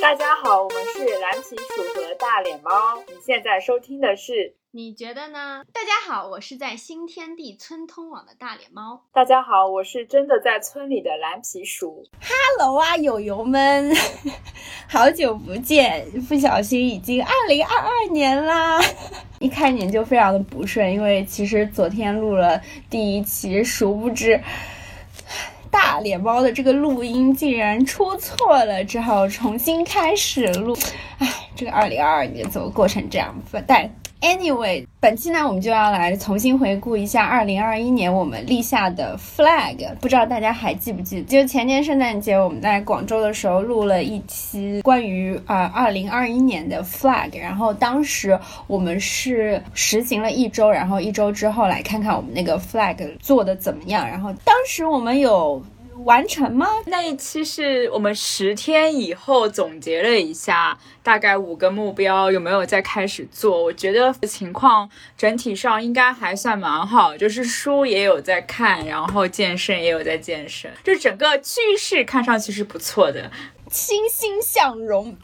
大家好，我们是蓝皮鼠和大脸猫。你现在收听的是？你觉得呢？大家好，我是在新天地村通往的大脸猫。大家好，我是真的在村里的蓝皮鼠。Hello 啊，友友们，好久不见！不小心已经二零二二年啦，一开年就非常的不顺，因为其实昨天录了第一期，殊不知。大脸猫的这个录音竟然出错了，只好重新开始录。唉，这个二零二二年怎么过成这样？但 anyway，本期呢，我们就要来重新回顾一下二零二一年我们立下的 flag。不知道大家还记不记得？就前年圣诞节我们在广州的时候录了一期关于啊二零二一年的 flag，然后当时我们是实行了一周，然后一周之后来看看我们那个 flag 做的怎么样。然后当时我们有。完成吗？那一期是我们十天以后总结了一下，大概五个目标有没有再开始做？我觉得情况整体上应该还算蛮好，就是书也有在看，然后健身也有在健身，就整个趋势看上去是不错的，欣欣向荣。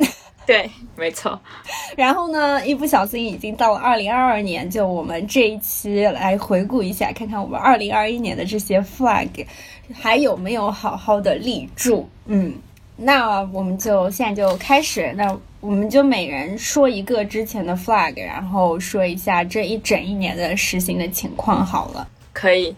对，没错。然后呢，一不小心已经到了二零二二年，就我们这一期来回顾一下，看看我们二零二一年的这些 flag 还有没有好好的立住。嗯，那我们就现在就开始，那我们就每人说一个之前的 flag，然后说一下这一整一年的实行的情况。好了，可以。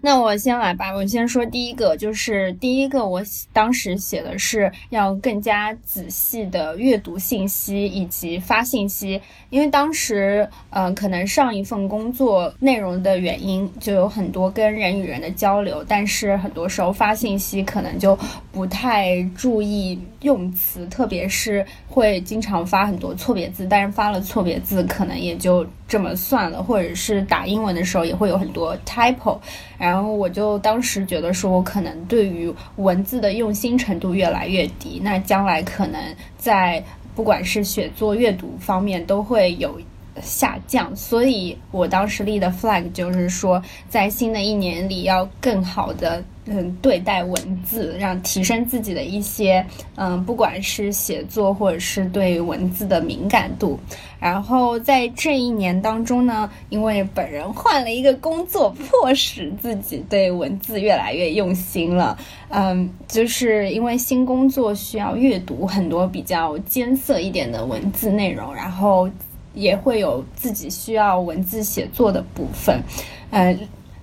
那我先来吧，我先说第一个，就是第一个，我当时写的是要更加仔细的阅读信息以及发信息，因为当时，嗯，可能上一份工作内容的原因，就有很多跟人与人的交流，但是很多时候发信息可能就不太注意用词，特别是会经常发很多错别字，但是发了错别字可能也就这么算了，或者是打英文的时候也会有很多 typo。然后我就当时觉得说，我可能对于文字的用心程度越来越低，那将来可能在不管是写作、阅读方面都会有下降。所以我当时立的 flag 就是说，在新的一年里要更好的。嗯，对待文字，让提升自己的一些，嗯，不管是写作或者是对文字的敏感度。然后在这一年当中呢，因为本人换了一个工作，迫使自己对文字越来越用心了。嗯，就是因为新工作需要阅读很多比较艰涩一点的文字内容，然后也会有自己需要文字写作的部分。嗯。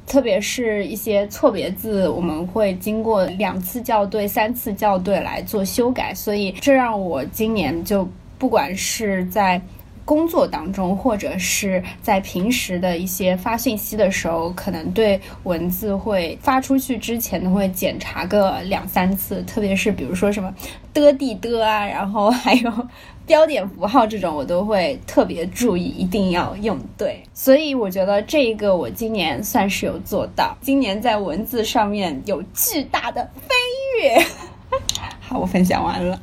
特别是一些错别字，我们会经过两次校对、三次校对来做修改，所以这让我今年就不管是在工作当中，或者是在平时的一些发信息的时候，可能对文字会发出去之前都会检查个两三次，特别是比如说什么 的地的啊，然后还有。标点符号这种我都会特别注意，一定要用对。所以我觉得这一个我今年算是有做到，今年在文字上面有巨大的飞跃。好，我分享完了。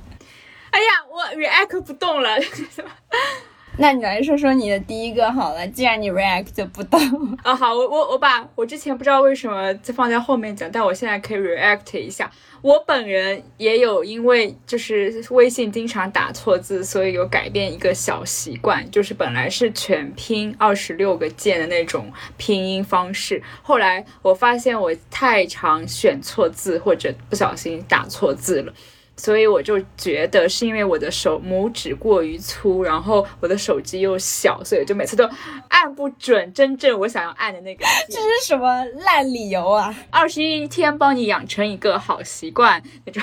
哎呀，我 react 不动了。那你来说说你的第一个好了，既然你 react 不到 啊。好，我我我把我之前不知道为什么就放在后面讲，但我现在可以 react 一下。我本人也有因为就是微信经常打错字，所以有改变一个小习惯，就是本来是全拼二十六个键的那种拼音方式，后来我发现我太常选错字或者不小心打错字了。所以我就觉得是因为我的手拇指过于粗，然后我的手机又小，所以就每次都按不准真正我想要按的那个。这是什么烂理由啊？二十一天帮你养成一个好习惯那种，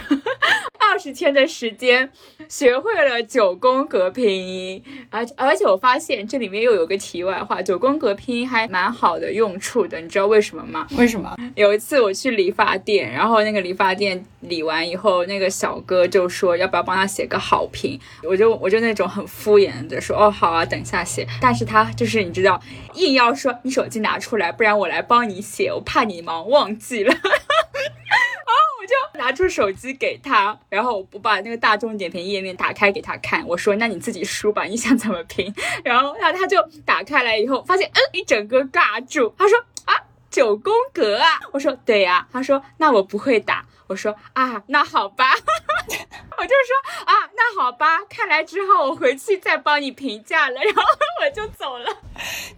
二十天的时间学会了九宫格拼音，而而且我发现这里面又有个题外话，九宫格拼音还蛮好的用处的，你知道为什么吗？为什么？有一次我去理发店，然后那个理发店理完以后，那个小。哥就说要不要帮他写个好评，我就我就那种很敷衍的说哦好啊，等一下写。但是他就是你知道，硬要说你手机拿出来，不然我来帮你写，我怕你忙忘记了。就拿出手机给他，然后我把那个大众点评页面打开给他看，我说那你自己输吧，你想怎么评？然后他他就打开来以后，发现嗯一整个尬住，他说啊九宫格啊，我说对呀，他说那我不会打。我说啊，那好吧，我就说啊，那那好吧，看来之后我回去再帮你评价了，然后我就走了。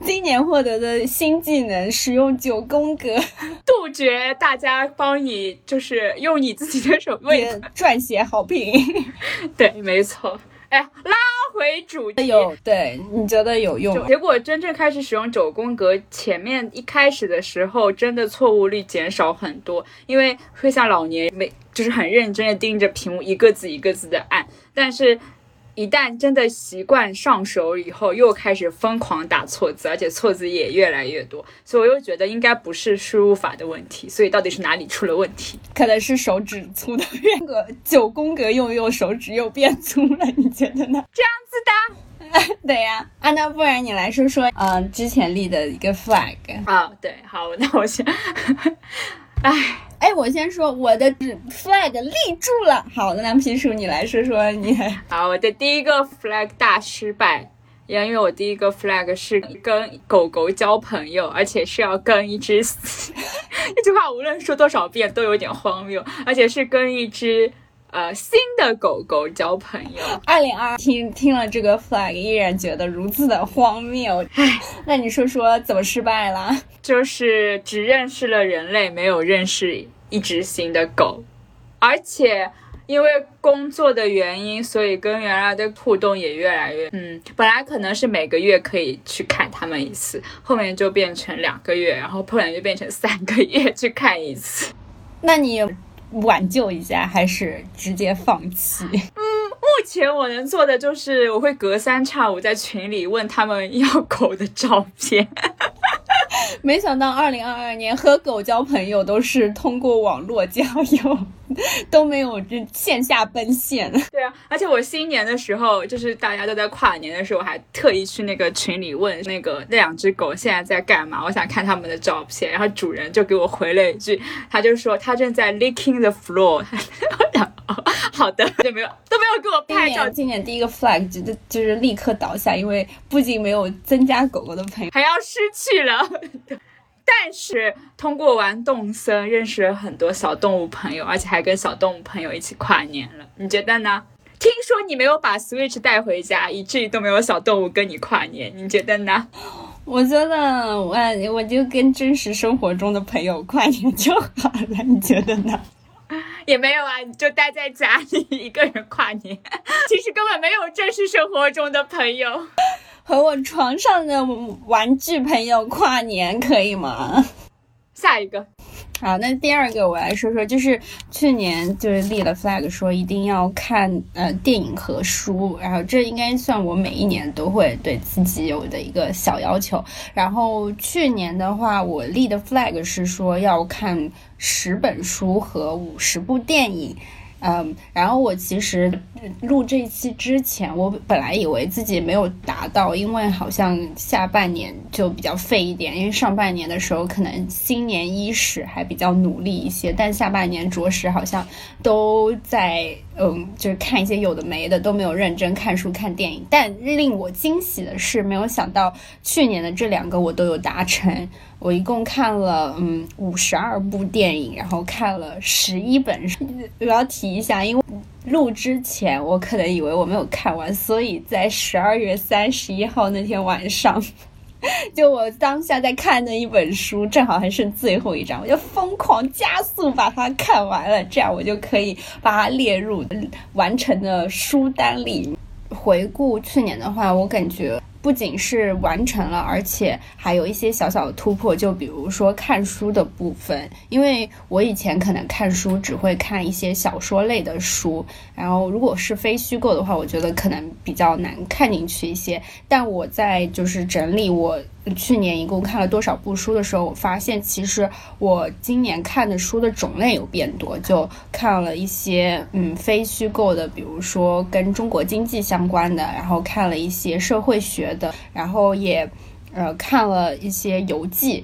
今年获得的新技能，使用九宫格，杜绝大家帮你就是用你自己的手为撰写好评。对，没错。哎，拉回主题，有对你觉得有用？结果真正开始使用九宫格，前面一开始的时候，真的错误率减少很多，因为会像老年每就是很认真的盯着屏幕，一个字一个字的按，但是。一旦真的习惯上手以后，又开始疯狂打错字，而且错字也越来越多，所以我又觉得应该不是输入法的问题，所以到底是哪里出了问题？可能是手指粗的变个九宫格用用，手指又变粗了，你觉得呢？这样子的，对呀。啊，那不然你来说说，嗯，之前立的一个 flag 啊，对，好，那我先，唉。哎，我先说我的 flag 立住了。好的，那皮叔你来说说你。好，我的第一个 flag 大失败，因为我第一个 flag 是跟狗狗交朋友，而且是要跟一只，这句话无论说多少遍都有点荒谬，而且是跟一只呃新的狗狗交朋友。二零二听听了这个 flag 依然觉得如此的荒谬。唉，那你说说怎么失败了？就是只认识了人类，没有认识。一只新的狗，而且因为工作的原因，所以跟原来的互动也越来越……嗯，本来可能是每个月可以去看他们一次，后面就变成两个月，然后后来就变成三个月去看一次。那你挽救一下，还是直接放弃？嗯，目前我能做的就是我会隔三差五在群里问他们要狗的照片。没想到二零二二年和狗交朋友都是通过网络交友，都没有这线下奔现。对啊，而且我新年的时候，就是大家都在跨年的时候，我还特意去那个群里问那个那两只狗现在在干嘛，我想看他们的照片。然后主人就给我回了一句，他就说他正在 licking the floor。好的，就没有都没有给我拍照。今年第一个 flag 就就是立刻倒下，因为不仅没有增加狗狗的朋友，还要失去了。但是通过玩动森认识了很多小动物朋友，而且还跟小动物朋友一起跨年了。你觉得呢？听说你没有把 Switch 带回家，以至于都没有小动物跟你跨年。你觉得呢？我觉得我我就跟真实生活中的朋友跨年就好了。你觉得呢？也没有啊，你就待在家里一个人跨年，其实根本没有正式生活中的朋友。和我床上的玩具朋友跨年可以吗？下一个，好，那第二个我来说说，就是去年就是立了 flag 说一定要看呃电影和书，然后这应该算我每一年都会对自己有的一个小要求。然后去年的话，我立的 flag 是说要看十本书和五十部电影。嗯，然后我其实录这一期之前，我本来以为自己没有达到，因为好像下半年就比较废一点，因为上半年的时候可能新年伊始还比较努力一些，但下半年着实好像都在嗯，就是看一些有的没的，都没有认真看书看电影。但令我惊喜的是，没有想到去年的这两个我都有达成。我一共看了嗯五十二部电影，然后看了十一本书。我要提一下，因为录之前我可能以为我没有看完，所以在十二月三十一号那天晚上，就我当下在看的一本书，正好还剩最后一章，我就疯狂加速把它看完了，这样我就可以把它列入完成的书单里。回顾去年的话，我感觉。不仅是完成了，而且还有一些小小的突破。就比如说看书的部分，因为我以前可能看书只会看一些小说类的书，然后如果是非虚构的话，我觉得可能比较难看进去一些。但我在就是整理我。去年一共看了多少部书的时候，我发现其实我今年看的书的种类有变多，就看了一些嗯非虚构的，比如说跟中国经济相关的，然后看了一些社会学的，然后也呃看了一些游记。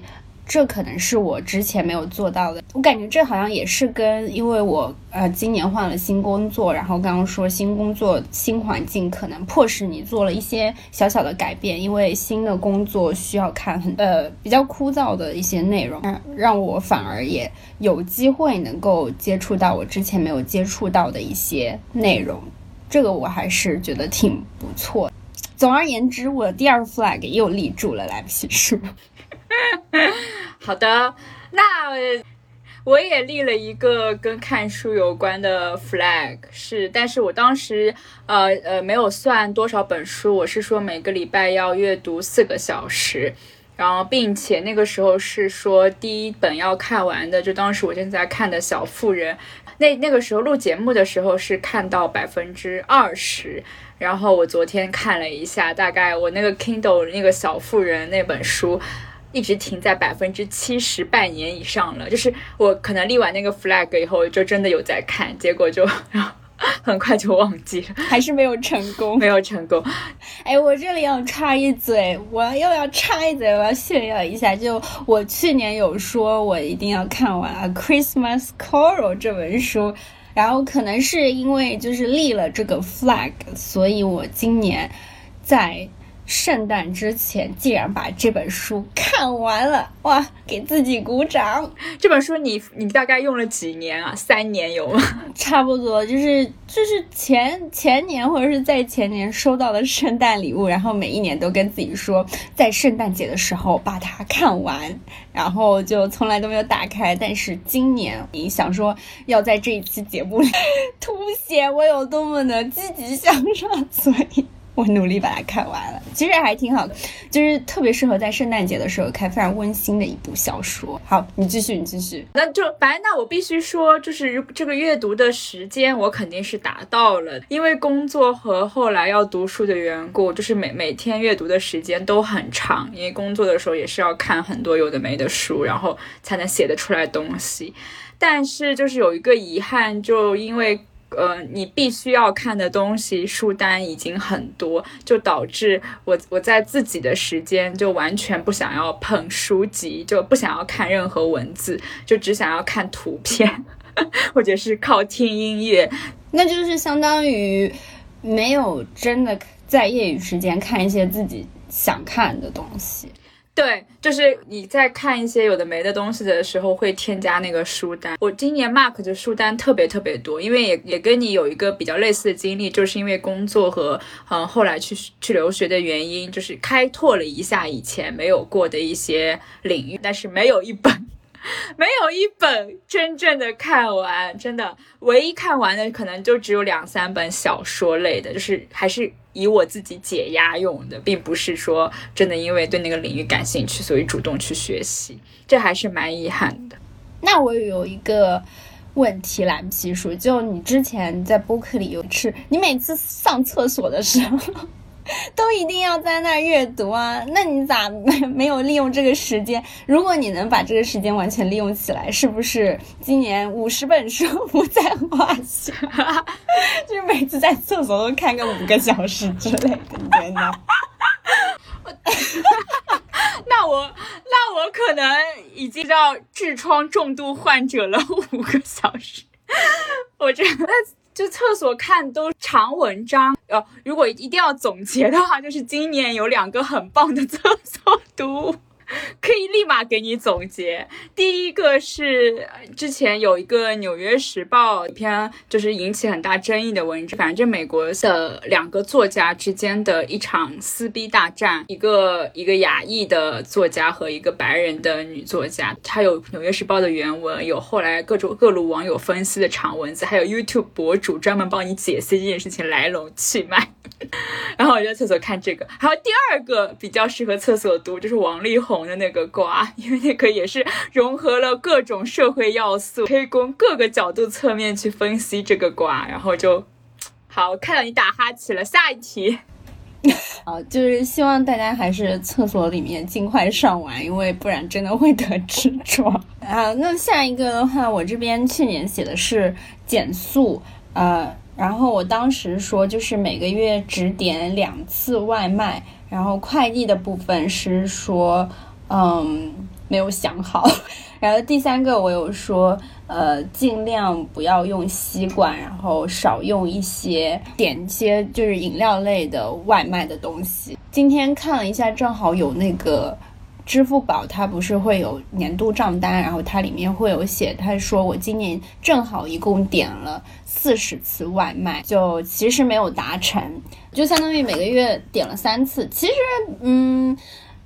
这可能是我之前没有做到的，我感觉这好像也是跟因为我呃今年换了新工作，然后刚刚说新工作新环境可能迫使你做了一些小小的改变，因为新的工作需要看很呃比较枯燥的一些内容，让我反而也有机会能够接触到我之前没有接触到的一些内容。这个我还是觉得挺不错。总而言之，我的第二 flag 又立住了，来不及说。好的，那我也立了一个跟看书有关的 flag，是，但是我当时呃呃没有算多少本书，我是说每个礼拜要阅读四个小时，然后并且那个时候是说第一本要看完的，就当时我正在看的《小妇人》，那那个时候录节目的时候是看到百分之二十，然后我昨天看了一下，大概我那个 Kindle 那个《小妇人》那本书。一直停在百分之七十，半年以上了。就是我可能立完那个 flag 以后，就真的有在看，结果就 很快就忘记了，还是没有成功，没有成功。哎，我这里要插一嘴，我又要插一嘴，我要炫耀一下，就我去年有说我一定要看完《Christmas Carol》这本书，然后可能是因为就是立了这个 flag，所以我今年在。圣诞之前竟然把这本书看完了，哇！给自己鼓掌。这本书你你大概用了几年啊？三年有吗？差不多，就是就是前前年或者是在前年收到的圣诞礼物，然后每一年都跟自己说，在圣诞节的时候把它看完，然后就从来都没有打开。但是今年你想说要在这一期节目里 凸显我有多么的积极向上，所以。我努力把它看完了，其实还挺好，就是特别适合在圣诞节的时候看，非常温馨的一部小说。好，你继续，你继续。那就反正那我必须说，就是这个阅读的时间我肯定是达到了，因为工作和后来要读书的缘故，就是每每天阅读的时间都很长，因为工作的时候也是要看很多有的没的书，然后才能写得出来东西。但是就是有一个遗憾，就因为。呃，你必须要看的东西书单已经很多，就导致我我在自己的时间就完全不想要碰书籍，就不想要看任何文字，就只想要看图片，或者是靠听音乐，那就是相当于没有真的在业余时间看一些自己想看的东西。对，就是你在看一些有的没的东西的时候，会添加那个书单。我今年 mark 的书单特别特别多，因为也也跟你有一个比较类似的经历，就是因为工作和嗯后来去去留学的原因，就是开拓了一下以前没有过的一些领域，但是没有一本。没有一本真正的看完，真的，唯一看完的可能就只有两三本小说类的，就是还是以我自己解压用的，并不是说真的因为对那个领域感兴趣，所以主动去学习，这还是蛮遗憾的。那我有一个问题蓝皮书，就你之前在播客里有吃，你每次上厕所的时候。都一定要在那儿阅读啊？那你咋没 没有利用这个时间？如果你能把这个时间完全利用起来，是不是今年五十本书不在话下？就是每次在厕所都看个五个小时之类的，你觉得？那我那我可能已经叫痔疮重度患者了，五个小时，我真的。就厕所看都长文章，呃，如果一定要总结的话，就是今年有两个很棒的厕所读。可以立马给你总结。第一个是之前有一个《纽约时报》一篇，就是引起很大争议的文章，反正美国的两个作家之间的一场撕逼大战，一个一个亚裔的作家和一个白人的女作家，它有《纽约时报》的原文，有后来各种各路网友分析的长文字，还有 YouTube 博主专门帮你解析这件事情来龙去脉。然后我就在厕所看这个，还有第二个比较适合厕所读，就是王力宏的那个瓜，因为那个也是融合了各种社会要素，可以从各个角度侧面去分析这个瓜。然后就好看到你打哈欠了，下一题。好，就是希望大家还是厕所里面尽快上完，因为不然真的会得痔疮啊。那下一个的话，我这边去年写的是减速，呃。然后我当时说，就是每个月只点两次外卖，然后快递的部分是说，嗯，没有想好。然后第三个我有说，呃，尽量不要用吸管，然后少用一些点一些就是饮料类的外卖的东西。今天看了一下，正好有那个。支付宝它不是会有年度账单，然后它里面会有写，他说我今年正好一共点了四十次外卖，就其实没有达成，就相当于每个月点了三次。其实，嗯，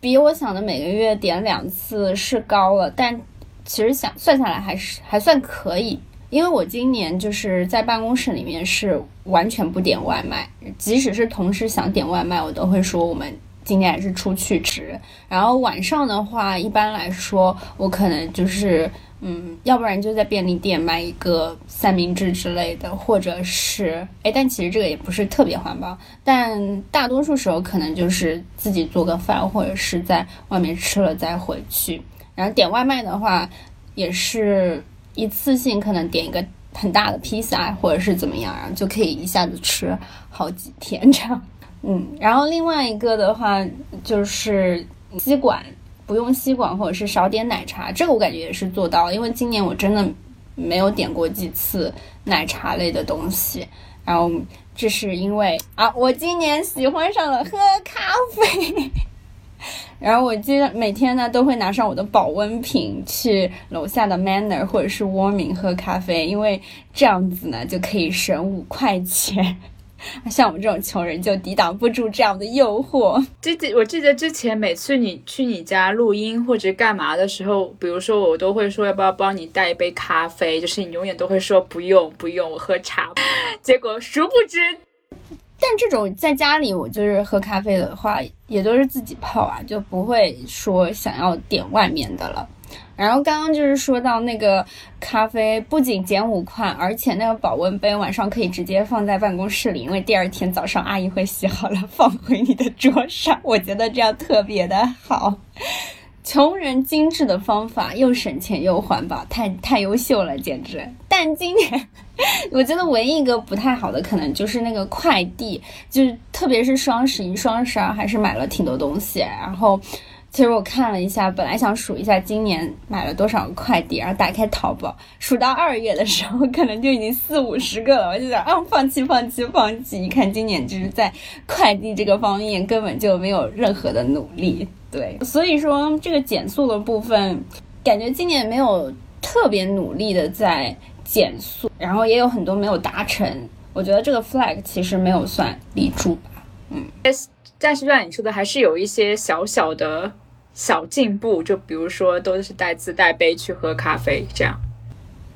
比我想的每个月点两次是高了，但其实想算下来还是还算可以。因为我今年就是在办公室里面是完全不点外卖，即使是同事想点外卖，我都会说我们今天还是出去吃。然后晚上的话，一般来说我可能就是嗯，要不然就在便利店买一个三明治之类的，或者是哎，但其实这个也不是特别环保。但大多数时候可能就是自己做个饭，或者是在外面吃了再回去。然后点外卖的话，也是。一次性可能点一个很大的披萨，或者是怎么样，然后就可以一下子吃好几天这样。嗯，然后另外一个的话就是吸管，不用吸管或者是少点奶茶，这个我感觉也是做到了，因为今年我真的没有点过几次奶茶类的东西。然后这是因为啊，我今年喜欢上了喝咖啡。然后我记得每天呢都会拿上我的保温瓶去楼下的 Manner 或者是 Warming 喝咖啡，因为这样子呢就可以省五块钱。像我们这种穷人就抵挡不住这样的诱惑。记记我记得之前每次你去你家录音或者干嘛的时候，比如说我都会说要不要帮你带一杯咖啡，就是你永远都会说不用不用，我喝茶。结果殊不知。但这种在家里，我就是喝咖啡的话，也都是自己泡啊，就不会说想要点外面的了。然后刚刚就是说到那个咖啡，不仅减五块，而且那个保温杯晚上可以直接放在办公室里，因为第二天早上阿姨会洗好了 放回你的桌上。我觉得这样特别的好。穷人精致的方法，又省钱又环保，太太优秀了，简直！但今年 我觉得唯一一个不太好的，可能就是那个快递，就是特别是双十一、双十二，还是买了挺多东西。然后，其实我看了一下，本来想数一下今年买了多少个快递，然后打开淘宝，数到二月的时候，可能就已经四五十个了。我就想，啊，放弃，放弃，放弃！一看今年就是在快递这个方面根本就没有任何的努力。对，所以说这个减速的部分，感觉今年没有特别努力的在减速，然后也有很多没有达成。我觉得这个 flag 其实没有算立住吧。嗯，但是像你说的，还是有一些小小的小进步，就比如说都是带自带杯去喝咖啡这样。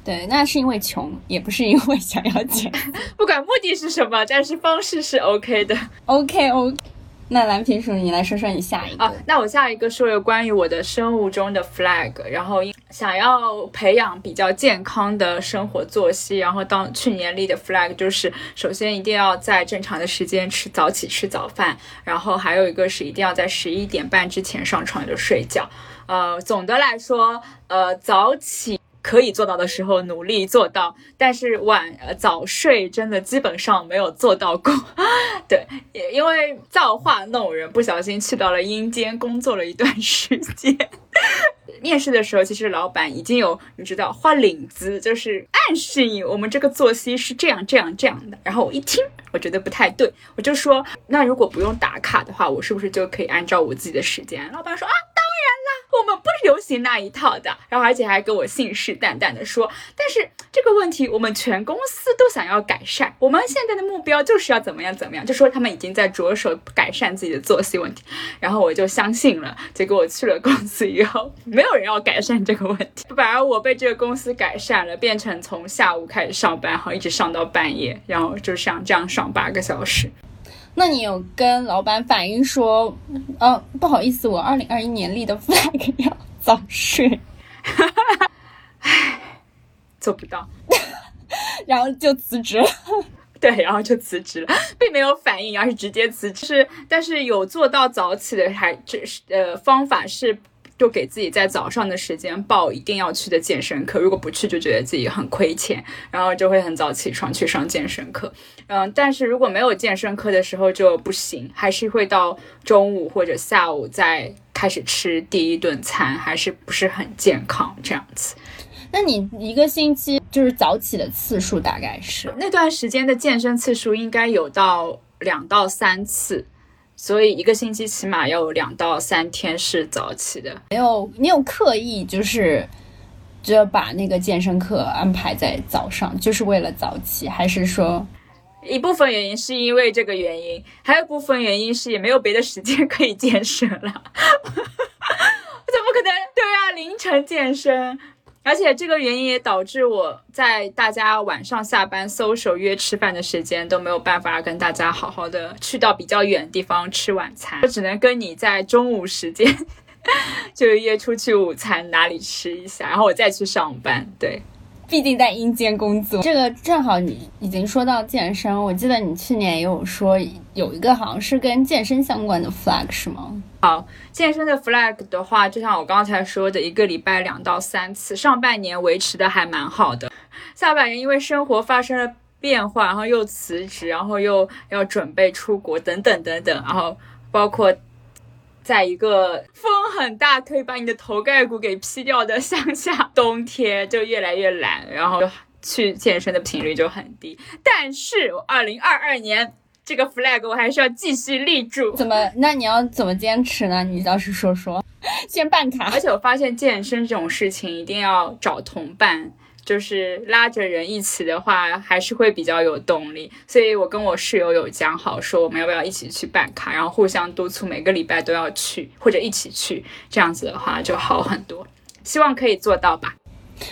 对，那是因为穷，也不是因为想要钱。不管目的是什么，但是方式是 OK 的。OK OK。那蓝皮鼠，你来说说你下一个啊？那我下一个说有关于我的生物钟的 flag，然后想要培养比较健康的生活作息，然后当去年立的 flag 就是，首先一定要在正常的时间吃早起吃早饭，然后还有一个是一定要在十一点半之前上床就睡觉。呃，总的来说，呃，早起。可以做到的时候努力做到，但是晚早睡真的基本上没有做到过。对，因为造化弄人，不小心去到了阴间工作了一段时间。面试的时候，其实老板已经有你知道画领子，就是暗示你我们这个作息是这样这样这样的。然后我一听，我觉得不太对，我就说那如果不用打卡的话，我是不是就可以按照我自己的时间？老板说啊。我们不流行那一套的，然后而且还给我信誓旦旦的说，但是这个问题我们全公司都想要改善，我们现在的目标就是要怎么样怎么样，就说他们已经在着手改善自己的作息问题，然后我就相信了，结果我去了公司以后，没有人要改善这个问题，反而我被这个公司改善了，变成从下午开始上班，然后一直上到半夜，然后就像这样上八个小时。那你有跟老板反映说，呃，不好意思，我二零二一年立的 flag 要早睡，唉，做不到，然后就辞职了。对，然后就辞职了，并没有反应，而是直接辞职。是，但是有做到早起的，还这是呃方法是。就给自己在早上的时间报一定要去的健身课，如果不去就觉得自己很亏钱，然后就会很早起床去上健身课。嗯，但是如果没有健身课的时候就不行，还是会到中午或者下午再开始吃第一顿餐，还是不是很健康这样子。那你一个星期就是早起的次数大概是？那段时间的健身次数应该有到两到三次。所以一个星期起码要有两到三天是早起的。没有，你有刻意就是就把那个健身课安排在早上，就是为了早起，还是说？一部分原因是因为这个原因，还有部分原因是也没有别的时间可以健身了。我怎么可能对啊？凌晨健身，而且这个原因也导致我在大家晚上下班搜手约吃饭的时间都没有办法跟大家好好的去到比较远的地方吃晚餐，就只能跟你在中午时间 就约出去午餐哪里吃一下，然后我再去上班。对。毕竟在阴间工作，这个正好你已经说到健身，我记得你去年也有说有一个好像是跟健身相关的 flag 是吗？好，健身的 flag 的话，就像我刚才说的，一个礼拜两到三次，上半年维持的还蛮好的，下半年因为生活发生了变化，然后又辞职，然后又要准备出国等等等等，然后包括。在一个风很大，可以把你的头盖骨给劈掉的乡下冬天，就越来越懒，然后去健身的频率就很低。但是我二零二二年这个 flag 我还是要继续立住。怎么？那你要怎么坚持呢？你倒是说说。先办卡。而且我发现健身这种事情一定要找同伴。就是拉着人一起的话，还是会比较有动力。所以我跟我室友有讲好，说我们要不要一起去办卡，然后互相督促，每个礼拜都要去或者一起去，这样子的话就好很多。希望可以做到吧。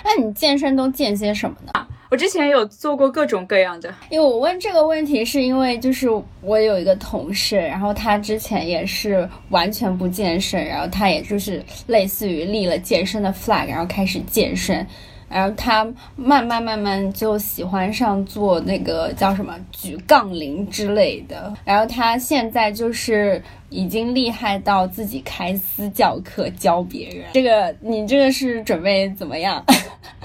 那你健身都健些什么呢？我之前有做过各种各样的。因为我问这个问题，是因为就是我有一个同事，然后他之前也是完全不健身，然后他也就是类似于立了健身的 flag，然后开始健身。然后他慢慢慢慢就喜欢上做那个叫什么举杠铃之类的。然后他现在就是已经厉害到自己开私教课教别人。这个你这个是准备怎么样？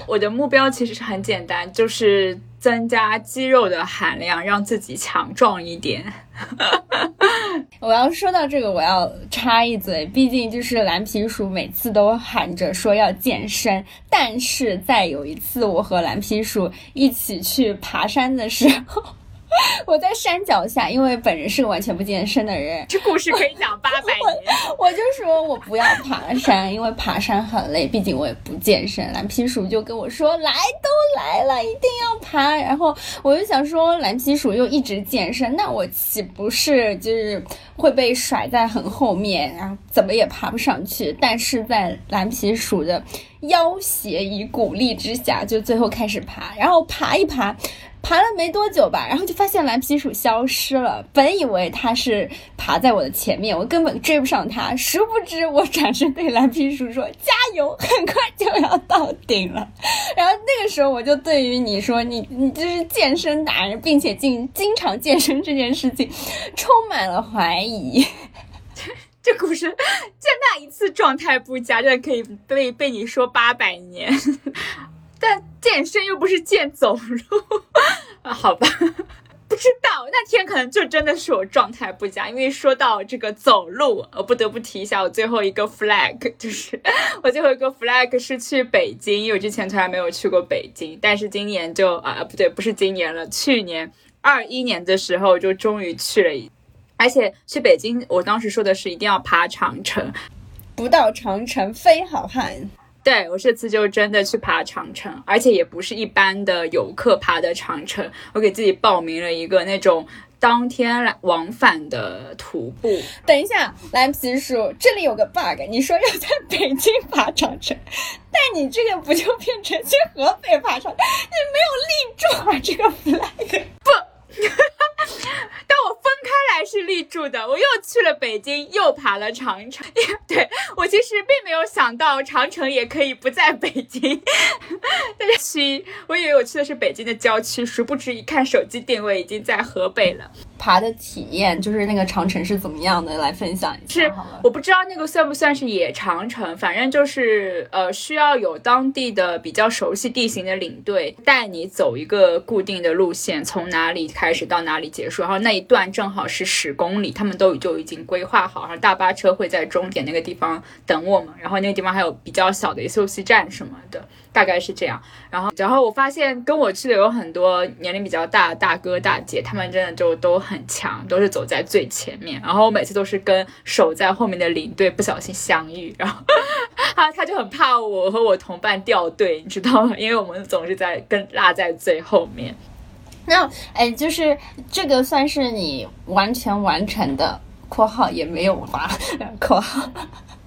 我的目标其实是很简单，就是增加肌肉的含量，让自己强壮一点。我要说到这个，我要插一嘴，毕竟就是蓝皮鼠每次都喊着说要健身，但是在有一次我和蓝皮鼠一起去爬山的时候。我在山脚下，因为本人是个完全不健身的人，这故事可以讲八百年。我就说我不要爬山，因为爬山很累，毕竟我也不健身。蓝皮鼠就跟我说：“来都来了，一定要爬。”然后我就想说，蓝皮鼠又一直健身，那我岂不是就是会被甩在很后面，然后怎么也爬不上去？但是在蓝皮鼠的要挟与鼓励之下，就最后开始爬，然后爬一爬。爬了没多久吧，然后就发现蓝皮鼠消失了。本以为它是爬在我的前面，我根本追不上它。殊不知，我转身对蓝皮鼠说：“加油，很快就要到顶了。”然后那个时候，我就对于你说你你就是健身达人，并且经经常健身这件事情，充满了怀疑。这故事就那一次状态不佳，真的可以被被你说八百年。但健身又不是健走路，好吧，不知道那天可能就真的是我状态不佳。因为说到这个走路，我不得不提一下我最后一个 flag，就是我最后一个 flag 是去北京，因为我之前从来没有去过北京，但是今年就啊不对，不是今年了，去年二一年的时候就终于去了，而且去北京，我当时说的是一定要爬长城，不到长城非好汉。对我这次就真的去爬长城，而且也不是一般的游客爬的长城，我给自己报名了一个那种当天来往返的徒步。等一下，蓝皮鼠，这里有个 bug，你说要在北京爬长城，但你这个不就变成去河北爬长城？你没有立住啊这个 flag 不。但我分开来是立住的，我又去了北京，又爬了长城。对我其实并没有想到长城也可以不在北京。但是我以为我去的是北京的郊区，殊不知一看手机定位已经在河北了。爬的体验就是那个长城是怎么样的？来分享一下。是，我不知道那个算不算是野长城，反正就是呃需要有当地的比较熟悉地形的领队带你走一个固定的路线，从哪里开开始到哪里结束，然后那一段正好是十公里，他们都就已经规划好，然后大巴车会在终点那个地方等我们，然后那个地方还有比较小的休息站什么的。大概是这样，然后，然后我发现跟我去的有很多年龄比较大的大哥大姐，他们真的就都很强，都是走在最前面。然后我每次都是跟守在后面的领队不小心相遇，然后他 他就很怕我和我同伴掉队，你知道吗？因为我们总是在跟落在最后面。那哎，就是这个算是你完全完成的（括号也没有吧）括号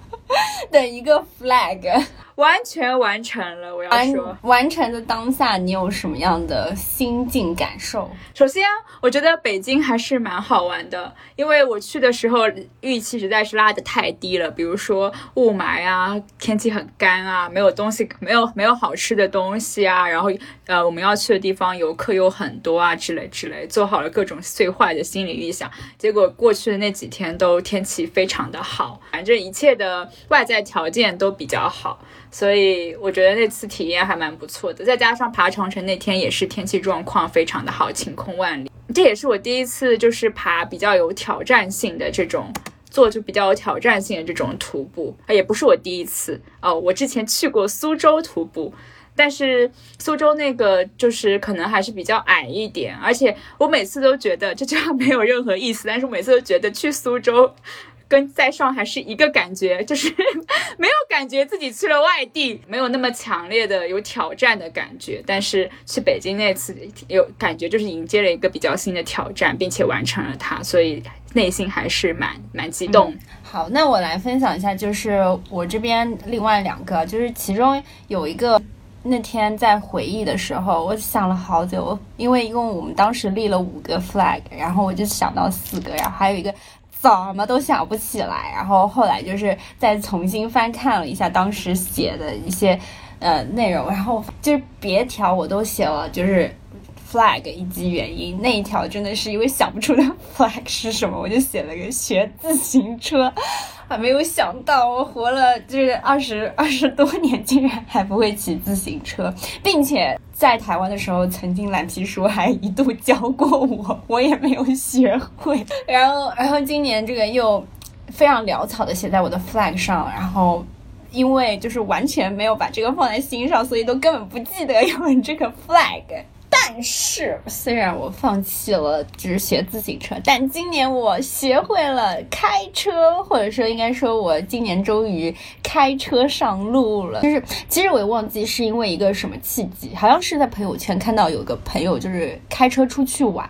的一个 flag。完全完成了，我要说，完成的当下你有什么样的心境感受？首先，我觉得北京还是蛮好玩的，因为我去的时候预期实在是拉的太低了，比如说雾霾啊，天气很干啊，没有东西，没有没有好吃的东西啊，然后呃我们要去的地方游客有很多啊之类之类，做好了各种最坏的心理预想，结果过去的那几天都天气非常的好，反正一切的外在条件都比较好。所以我觉得那次体验还蛮不错的，再加上爬长城那天也是天气状况非常的好，晴空万里。这也是我第一次就是爬比较有挑战性的这种，做就比较有挑战性的这种徒步啊，也不是我第一次哦，我之前去过苏州徒步，但是苏州那个就是可能还是比较矮一点，而且我每次都觉得这句话没有任何意思，但是每次都觉得去苏州。跟在上海是一个感觉，就是 没有感觉自己去了外地，没有那么强烈的有挑战的感觉。但是去北京那次有感觉，就是迎接了一个比较新的挑战，并且完成了它，所以内心还是蛮蛮激动。好，那我来分享一下，就是我这边另外两个，就是其中有一个那天在回忆的时候，我想了好久，因为一共我们当时立了五个 flag，然后我就想到四个，然后还有一个。怎么都想不起来，然后后来就是再重新翻看了一下当时写的一些呃内容，然后就是别条我都写了，就是 flag 以及原因。那一条真的是因为想不出来 flag 是什么，我就写了个学自行车。还没有想到，我活了就是二十二十多年，竟然还不会骑自行车，并且在台湾的时候，曾经蓝皮书还一度教过我，我也没有学会。然后，然后今年这个又非常潦草的写在我的 flag 上，然后因为就是完全没有把这个放在心上，所以都根本不记得有这个 flag。但是，虽然我放弃了只学自行车，但今年我学会了开车，或者说应该说，我今年终于开车上路了。就是其实我也忘记是因为一个什么契机，好像是在朋友圈看到有个朋友就是开车出去玩，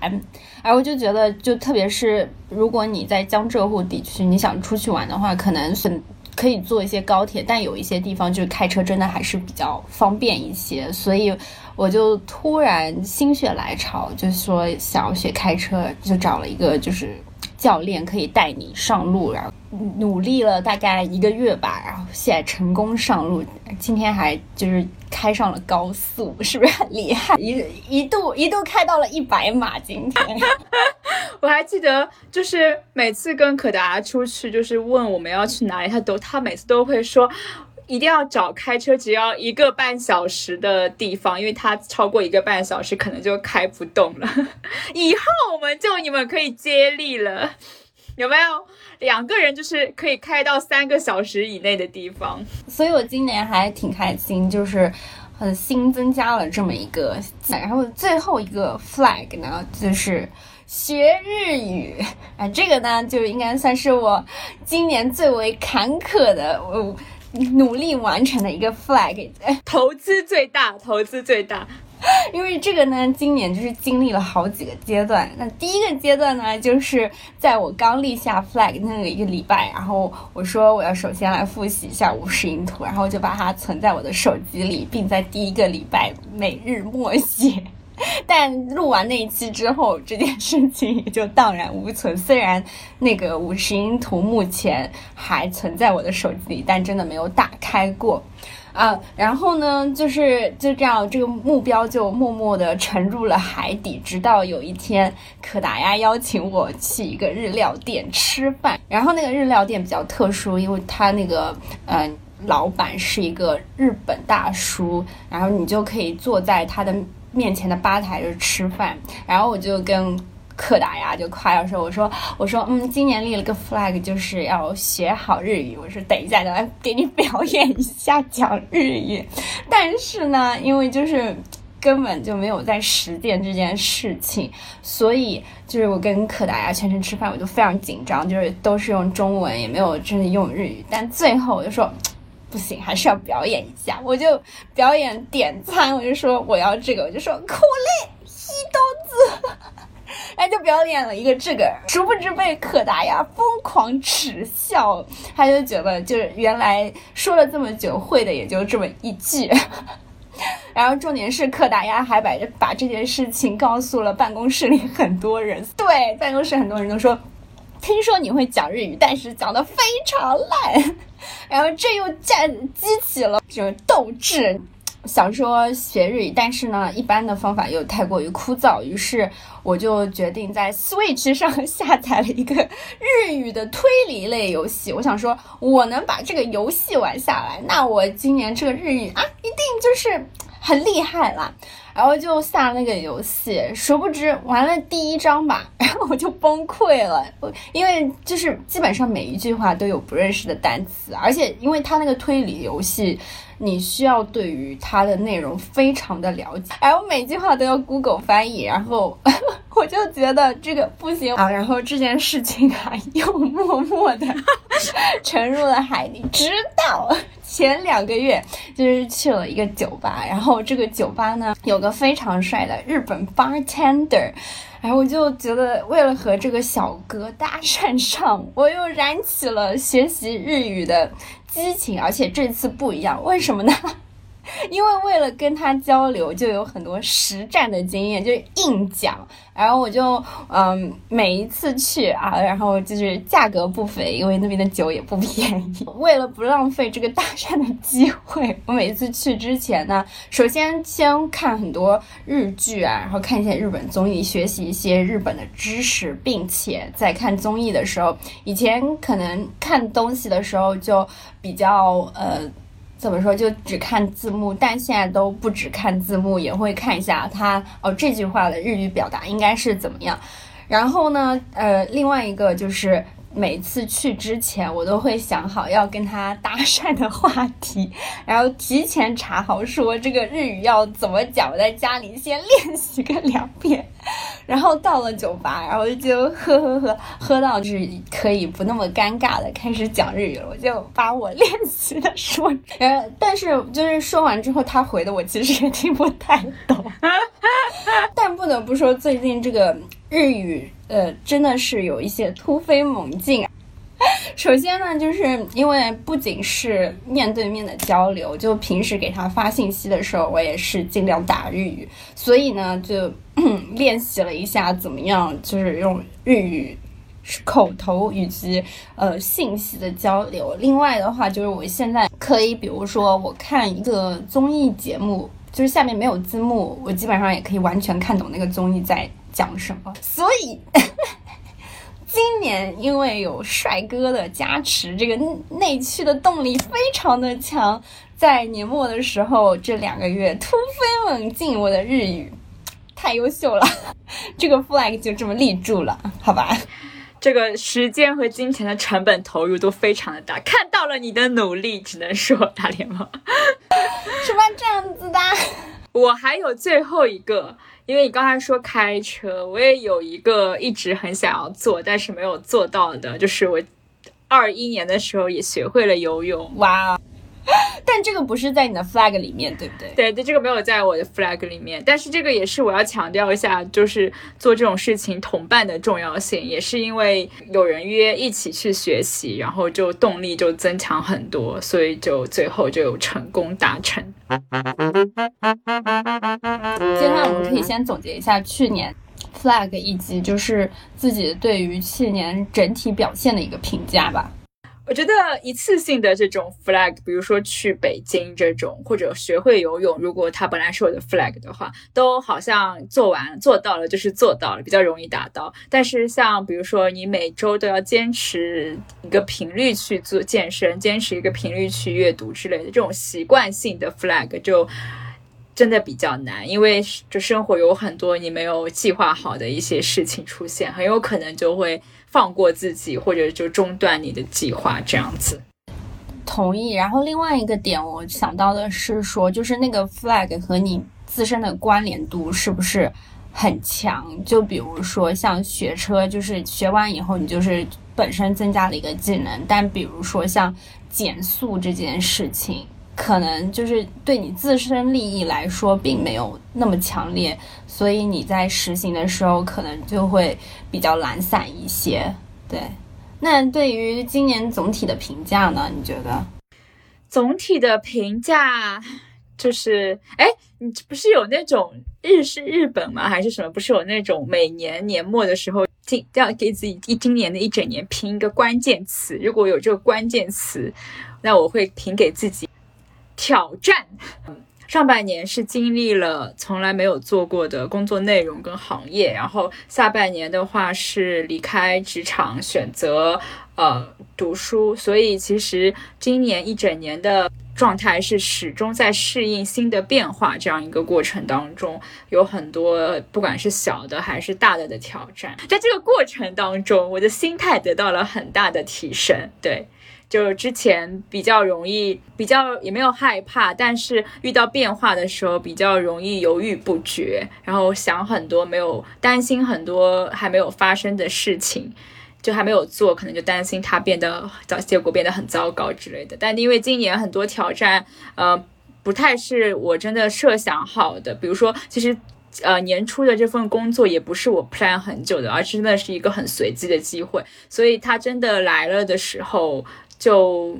而我就觉得，就特别是如果你在江浙沪地区，你想出去玩的话，可能是可以坐一些高铁，但有一些地方就是开车真的还是比较方便一些，所以。我就突然心血来潮，就说想要学开车，就找了一个就是教练可以带你上路，然后努力了大概一个月吧，然后现在成功上路，今天还就是开上了高速，是不是很厉害？一一度一度开到了一百码，今天我还记得，就是每次跟可达出去，就是问我们要去哪里，他都他每次都会说。一定要找开车只要一个半小时的地方，因为它超过一个半小时可能就开不动了。以后我们就你们可以接力了，有没有？两个人就是可以开到三个小时以内的地方。所以我今年还挺开心，就是很新增加了这么一个。然后最后一个 flag 呢，就是学日语。啊，这个呢就应该算是我今年最为坎坷的。我。努力完成的一个 flag，投资最大，投资最大。因为这个呢，今年就是经历了好几个阶段。那第一个阶段呢，就是在我刚立下 flag 那个一个礼拜，然后我说我要首先来复习一下五十音图，然后就把它存在我的手机里，并在第一个礼拜每日默写。但录完那一期之后，这件事情也就荡然无存。虽然那个五十音图目前还存在我的手机里，但真的没有打开过啊。然后呢，就是就这样，这个目标就默默地沉入了海底。直到有一天，可达鸭邀请我去一个日料店吃饭。然后那个日料店比较特殊，因为他那个嗯，老板是一个日本大叔，然后你就可以坐在他的。面前的吧台就是吃饭，然后我就跟可达呀就夸耀说，我说我说嗯，今年立了个 flag，就是要学好日语。我说等一下，就来给你表演一下讲日语。但是呢，因为就是根本就没有在实践这件事情，所以就是我跟可达呀全程吃饭，我就非常紧张，就是都是用中文，也没有真的用日语。但最后我就说。不行，还是要表演一下。我就表演点餐，我就说我要这个，我就说苦力一刀子，哎，就表演了一个这个，殊不知被可达鸭疯狂耻笑，他就觉得就是原来说了这么久，会的也就这么一句。然后重点是柯达鸭还把这把这件事情告诉了办公室里很多人，对，办公室很多人都说。听说你会讲日语，但是讲的非常烂，然后这又战激起了这种斗志，想说学日语，但是呢，一般的方法又太过于枯燥，于是我就决定在 Switch 上 下载了一个日语的推理类游戏。我想说，我能把这个游戏玩下来，那我今年这个日语啊，一定就是很厉害了。然后就下那个游戏，殊不知玩了第一章吧，然后我就崩溃了，因为就是基本上每一句话都有不认识的单词，而且因为它那个推理游戏，你需要对于它的内容非常的了解，哎，我每句话都要 Google 翻译，然后 我就觉得这个不行啊，然后这件事情啊又默默的沉入了海底，直到。前两个月就是去了一个酒吧，然后这个酒吧呢有个非常帅的日本 bartender，然后我就觉得为了和这个小哥搭讪上，我又燃起了学习日语的激情，而且这次不一样，为什么呢？因为为了跟他交流，就有很多实战的经验，就硬讲。然后我就嗯，每一次去啊，然后就是价格不菲，因为那边的酒也不便宜。为了不浪费这个搭讪的机会，我每次去之前呢，首先先看很多日剧啊，然后看一些日本综艺，学习一些日本的知识，并且在看综艺的时候，以前可能看东西的时候就比较呃。怎么说？就只看字幕，但现在都不只看字幕，也会看一下它哦这句话的日语表达应该是怎么样。然后呢，呃，另外一个就是每次去之前，我都会想好要跟他搭讪的话题，然后提前查好说这个日语要怎么讲，我在家里先练习个两遍。然后到了酒吧，然后就喝喝喝，喝到就是可以不那么尴尬的开始讲日语了。我就把我练习的说，呃，但是就是说完之后，他回的我其实也听不太懂。但不得不说，最近这个日语，呃，真的是有一些突飞猛进。首先呢，就是因为不仅是面对面的交流，就平时给他发信息的时候，我也是尽量打日语，所以呢，就 练习了一下怎么样，就是用日语口头以及呃信息的交流。另外的话，就是我现在可以，比如说我看一个综艺节目，就是下面没有字幕，我基本上也可以完全看懂那个综艺在讲什么，所以。今年因为有帅哥的加持，这个内驱的动力非常的强。在年末的时候，这两个月突飞猛进，我的日语太优秀了，这个 flag 就这么立住了，好吧？这个时间和金钱的成本投入都非常的大，看到了你的努力，只能说大脸猫什么这样子的？我还有最后一个。因为你刚才说开车，我也有一个一直很想要做，但是没有做到的，就是我二一年的时候也学会了游泳。哇！但这个不是在你的 flag 里面，对不对？对对，这个没有在我的 flag 里面。但是这个也是我要强调一下，就是做这种事情同伴的重要性，也是因为有人约一起去学习，然后就动力就增强很多，所以就最后就有成功达成。接下来我们可以先总结一下去年 flag 以及就是自己对于去年整体表现的一个评价吧。我觉得一次性的这种 flag，比如说去北京这种，或者学会游泳，如果它本来是我的 flag 的话，都好像做完做到了就是做到了，比较容易达到。但是像比如说你每周都要坚持一个频率去做健身，坚持一个频率去阅读之类的这种习惯性的 flag，就真的比较难，因为就生活有很多你没有计划好的一些事情出现，很有可能就会放过自己，或者就中断你的计划这样子。同意。然后另外一个点，我想到的是说，就是那个 flag 和你自身的关联度是不是很强？就比如说像学车，就是学完以后你就是本身增加了一个技能，但比如说像减速这件事情，可能就是对你自身利益来说并没有那么强烈，所以你在实行的时候可能就会比较懒散一些。对。那对于今年总体的评价呢？你觉得？总体的评价就是，哎，你不是有那种日是日本吗？还是什么？不是有那种每年年末的时候，今要给自己一今年的一整年评一个关键词。如果有这个关键词，那我会评给自己挑战。上半年是经历了从来没有做过的工作内容跟行业，然后下半年的话是离开职场，选择呃读书，所以其实今年一整年的状态是始终在适应新的变化这样一个过程当中，有很多不管是小的还是大的的挑战，在这个过程当中，我的心态得到了很大的提升，对。就是之前比较容易，比较也没有害怕，但是遇到变化的时候比较容易犹豫不决，然后想很多，没有担心很多还没有发生的事情，就还没有做，可能就担心它变得糟，结果变得很糟糕之类的。但因为今年很多挑战，呃，不太是我真的设想好的，比如说，其实呃年初的这份工作也不是我 plan 很久的，而是真的是一个很随机的机会，所以它真的来了的时候。就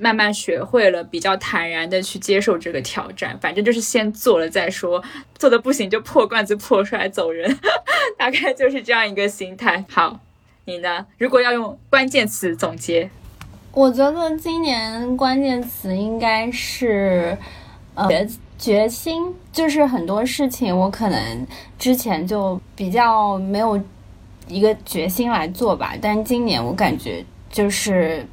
慢慢学会了比较坦然的去接受这个挑战，反正就是先做了再说，做的不行就破罐子破摔走人，大概就是这样一个心态。好，你呢？如果要用关键词总结，我觉得今年关键词应该是呃决心，就是很多事情我可能之前就比较没有一个决心来做吧，但今年我感觉就是。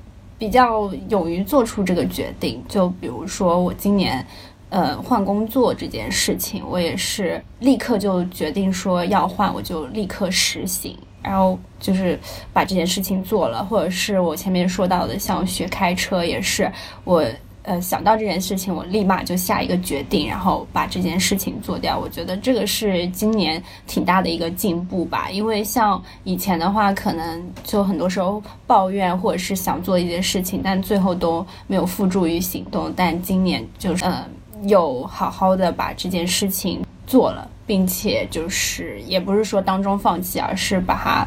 比较勇于做出这个决定，就比如说我今年，呃，换工作这件事情，我也是立刻就决定说要换，我就立刻实行，然后就是把这件事情做了，或者是我前面说到的，像学开车也是我。呃，想到这件事情，我立马就下一个决定，然后把这件事情做掉。我觉得这个是今年挺大的一个进步吧。因为像以前的话，可能就很多时候抱怨或者是想做一件事情，但最后都没有付诸于行动。但今年就是呃，有好好的把这件事情做了，并且就是也不是说当中放弃，而是把它。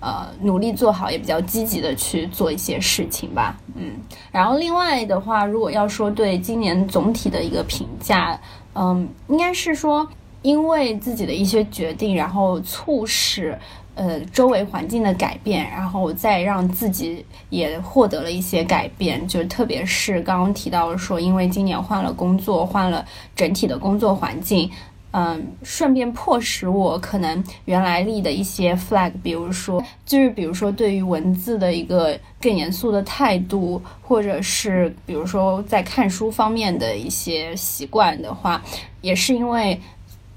呃，努力做好，也比较积极的去做一些事情吧。嗯，然后另外的话，如果要说对今年总体的一个评价，嗯，应该是说，因为自己的一些决定，然后促使呃周围环境的改变，然后再让自己也获得了一些改变。就特别是刚刚提到说，因为今年换了工作，换了整体的工作环境。嗯，顺便迫使我可能原来立的一些 flag，比如说，就是比如说对于文字的一个更严肃的态度，或者是比如说在看书方面的一些习惯的话，也是因为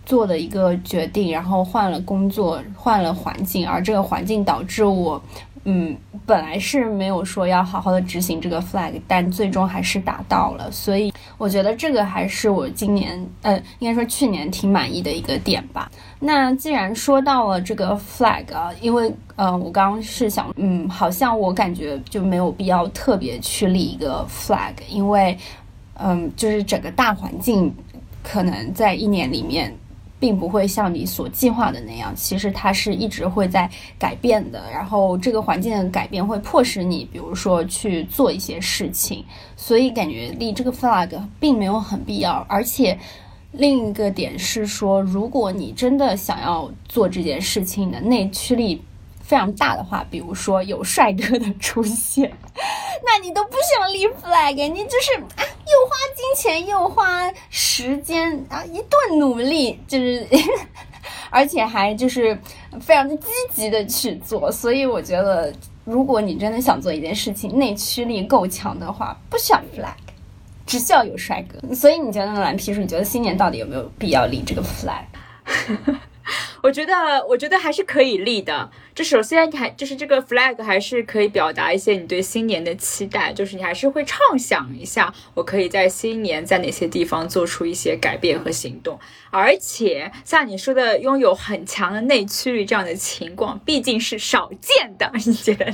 做的一个决定，然后换了工作，换了环境，而这个环境导致我。嗯，本来是没有说要好好的执行这个 flag，但最终还是达到了，所以我觉得这个还是我今年，呃，应该说去年挺满意的一个点吧。那既然说到了这个 flag 啊，因为呃，我刚刚是想，嗯，好像我感觉就没有必要特别去立一个 flag，因为，嗯，就是整个大环境可能在一年里面。并不会像你所计划的那样，其实它是一直会在改变的。然后这个环境的改变会迫使你，比如说去做一些事情，所以感觉立这个 flag 并没有很必要。而且另一个点是说，如果你真的想要做这件事情的内驱力。非常大的话，比如说有帅哥的出现，那你都不想立 flag，你就是啊，又花金钱又花时间啊，一顿努力，就是 而且还就是非常积极的去做。所以我觉得，如果你真的想做一件事情，内驱力够强的话，不需要 flag。只需要有帅哥。所以你觉得呢，蓝皮书？你觉得新年到底有没有必要立这个 flag？我觉得，我觉得还是可以立的。就首先你还就是这个 flag 还是可以表达一些你对新年的期待，就是你还是会畅想一下，我可以在新年在哪些地方做出一些改变和行动。而且像你说的，拥有很强的内驱力这样的情况，毕竟是少见的，你觉得？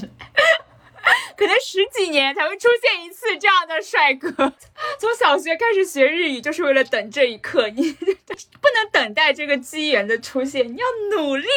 可能十几年才会出现一次这样的帅哥。从小学开始学日语，就是为了等这一刻。你不能等待这个机缘的出现，你要努力。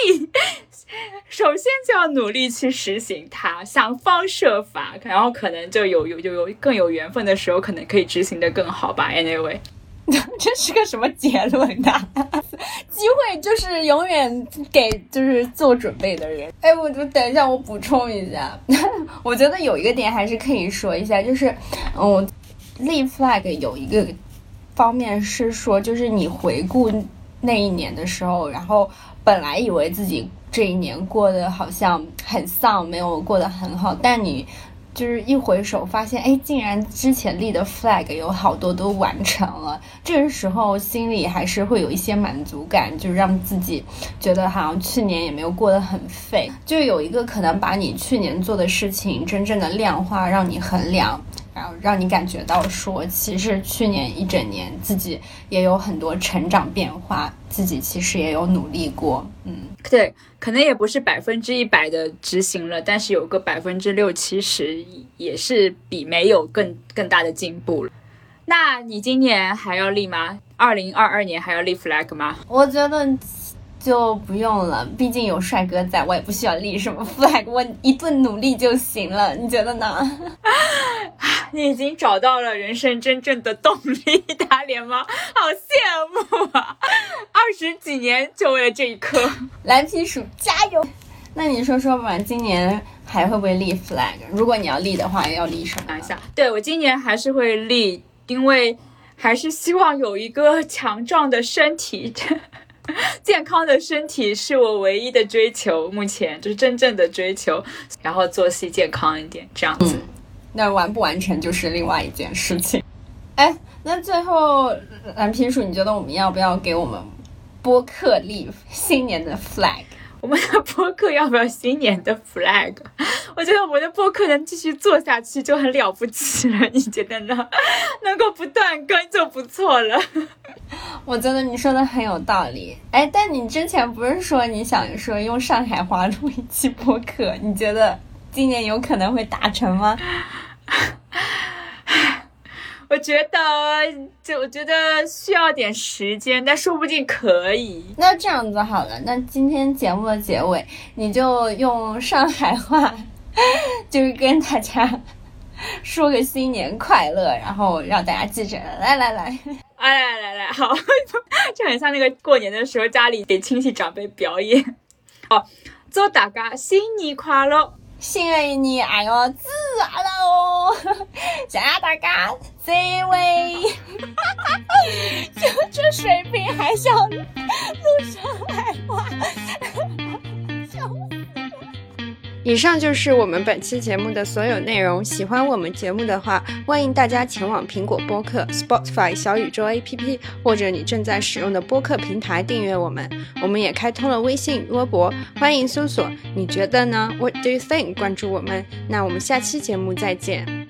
首先就要努力去实行它，想方设法，然后可能就有有有有更有缘分的时候，可能可以执行的更好吧。Anyway。这是个什么结论呢？机会就是永远给就是做准备的人。哎，我就等一下，我补充一下，我觉得有一个点还是可以说一下，就是嗯，立 flag 有一个方面是说，就是你回顾那一年的时候，然后本来以为自己这一年过得好像很丧，没有过得很好，但你。就是一回首发现，哎，竟然之前立的 flag 有好多都完成了。这个时候心里还是会有一些满足感，就让自己觉得好像去年也没有过得很废。就有一个可能把你去年做的事情真正的量化，让你衡量。然后让你感觉到说，其实去年一整年自己也有很多成长变化，自己其实也有努力过。嗯，对，可能也不是百分之一百的执行了，但是有个百分之六七十也是比没有更更大的进步了。那你今年还要立吗？二零二二年还要立 flag 吗？我觉得。就不用了，毕竟有帅哥在，我也不需要立什么 flag，我一顿努力就行了。你觉得呢？你已经找到了人生真正的动力，打脸吗？好羡慕啊！二十几年就为了这一刻，蓝皮鼠加油！那你说说吧，今年还会不会立 flag？如果你要立的话，要立什么？想一下，对我今年还是会立，因为还是希望有一个强壮的身体。健康的身体是我唯一的追求，目前就是真正的追求。然后作息健康一点，这样子。那完不完成就是另外一件事情。哎，那最后蓝皮鼠，你觉得我们要不要给我们播客立新年的 flag？我们的播客要不要新年的 flag？我觉得我们的播客能继续做下去就很了不起了，你觉得呢？能够不断更就不错了。我觉得你说的很有道理。哎，但你之前不是说你想说用上海话录一期播客？你觉得今年有可能会达成吗？我觉得，就我觉得需要点时间，但说不定可以。那这样子好了，那今天节目的结尾，你就用上海话，就是跟大家说个新年快乐，然后让大家记着。来来来，来来来来，好，就很像那个过年的时候家里给亲戚长辈表演。好，祝大家新年快乐。新的一年，哎呦，自然了哦！谢谢大家，这位，就这水平还想录上海话，以上就是我们本期节目的所有内容。喜欢我们节目的话，欢迎大家前往苹果播客、Spotify、小宇宙 APP 或者你正在使用的播客平台订阅我们。我们也开通了微信、微博，欢迎搜索“你觉得呢？”What do you think？关注我们。那我们下期节目再见。